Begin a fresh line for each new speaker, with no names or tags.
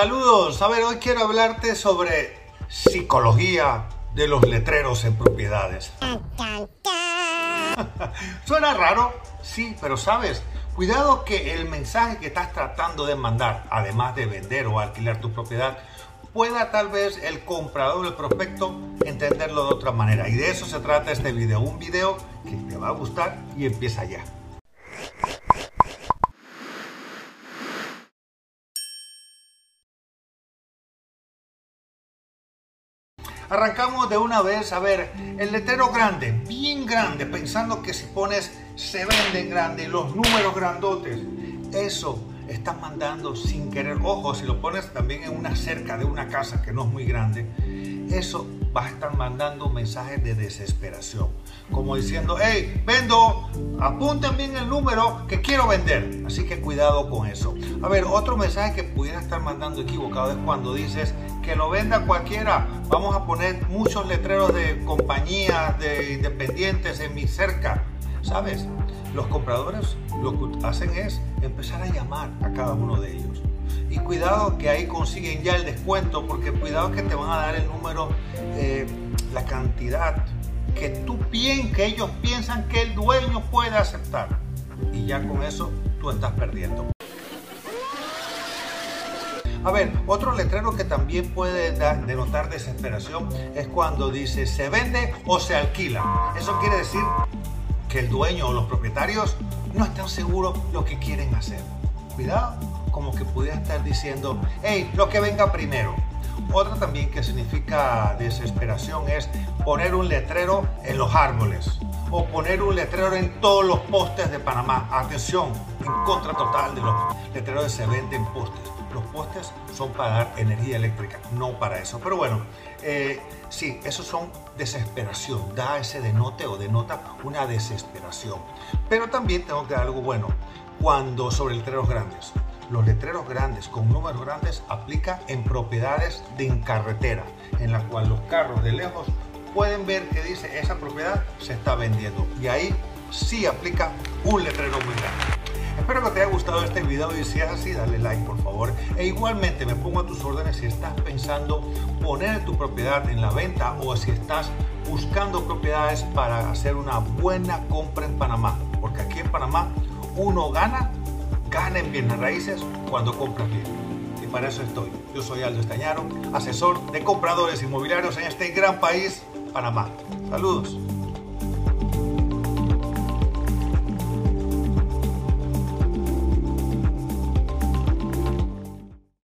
Saludos, a ver, hoy quiero hablarte sobre psicología de los letreros en propiedades. ¿Suena raro? Sí, pero sabes, cuidado que el mensaje que estás tratando de mandar, además de vender o alquilar tu propiedad, pueda tal vez el comprador, el prospecto, entenderlo de otra manera. Y de eso se trata este video, un video que te va a gustar y empieza ya. Arrancamos de una vez, a ver, el letrero grande, bien grande, pensando que si pones se vende grande, los números grandotes, eso estás mandando sin querer. Ojo, si lo pones también en una cerca de una casa que no es muy grande, eso vas a estar mandando mensajes de desesperación. Como diciendo, hey, vendo, apunten bien el número que quiero vender. Así que cuidado con eso. A ver, otro mensaje que pudiera estar mandando equivocado es cuando dices que lo venda cualquiera. Vamos a poner muchos letreros de compañías, de independientes en mi cerca. ¿Sabes? Los compradores lo que hacen es empezar a llamar a cada uno de ellos. Cuidado que ahí consiguen ya el descuento, porque cuidado que te van a dar el número, eh, la cantidad que tú piensas, que ellos piensan que el dueño puede aceptar. Y ya con eso tú estás perdiendo. A ver, otro letrero que también puede denotar desesperación es cuando dice se vende o se alquila. Eso quiere decir que el dueño o los propietarios no están seguros lo que quieren hacer. Cuidado, como que pudiera estar diciendo, hey, lo que venga primero. Otra también que significa desesperación es poner un letrero en los árboles o poner un letrero en todos los postes de Panamá. Atención, en contra total de los letreros que se venden postes. Los postes son para dar energía eléctrica, no para eso. Pero bueno, eh, sí, esos son desesperación. Da ese denote o denota una desesperación. Pero también tengo que dar algo bueno. Cuando sobre letreros grandes. Los letreros grandes con números grandes aplica en propiedades de carretera, en la cual los carros de lejos pueden ver que dice esa propiedad se está vendiendo. Y ahí sí aplica un letrero muy grande. Espero que te haya gustado este video y si es así, dale like por favor. E igualmente me pongo a tus órdenes si estás pensando poner tu propiedad en la venta o si estás buscando propiedades para hacer una buena compra en Panamá. Porque aquí en Panamá uno gana, gana en bienes raíces cuando compras bien. Y para eso estoy. Yo soy Aldo Estañaro, asesor de compradores inmobiliarios en este gran país, Panamá. Saludos.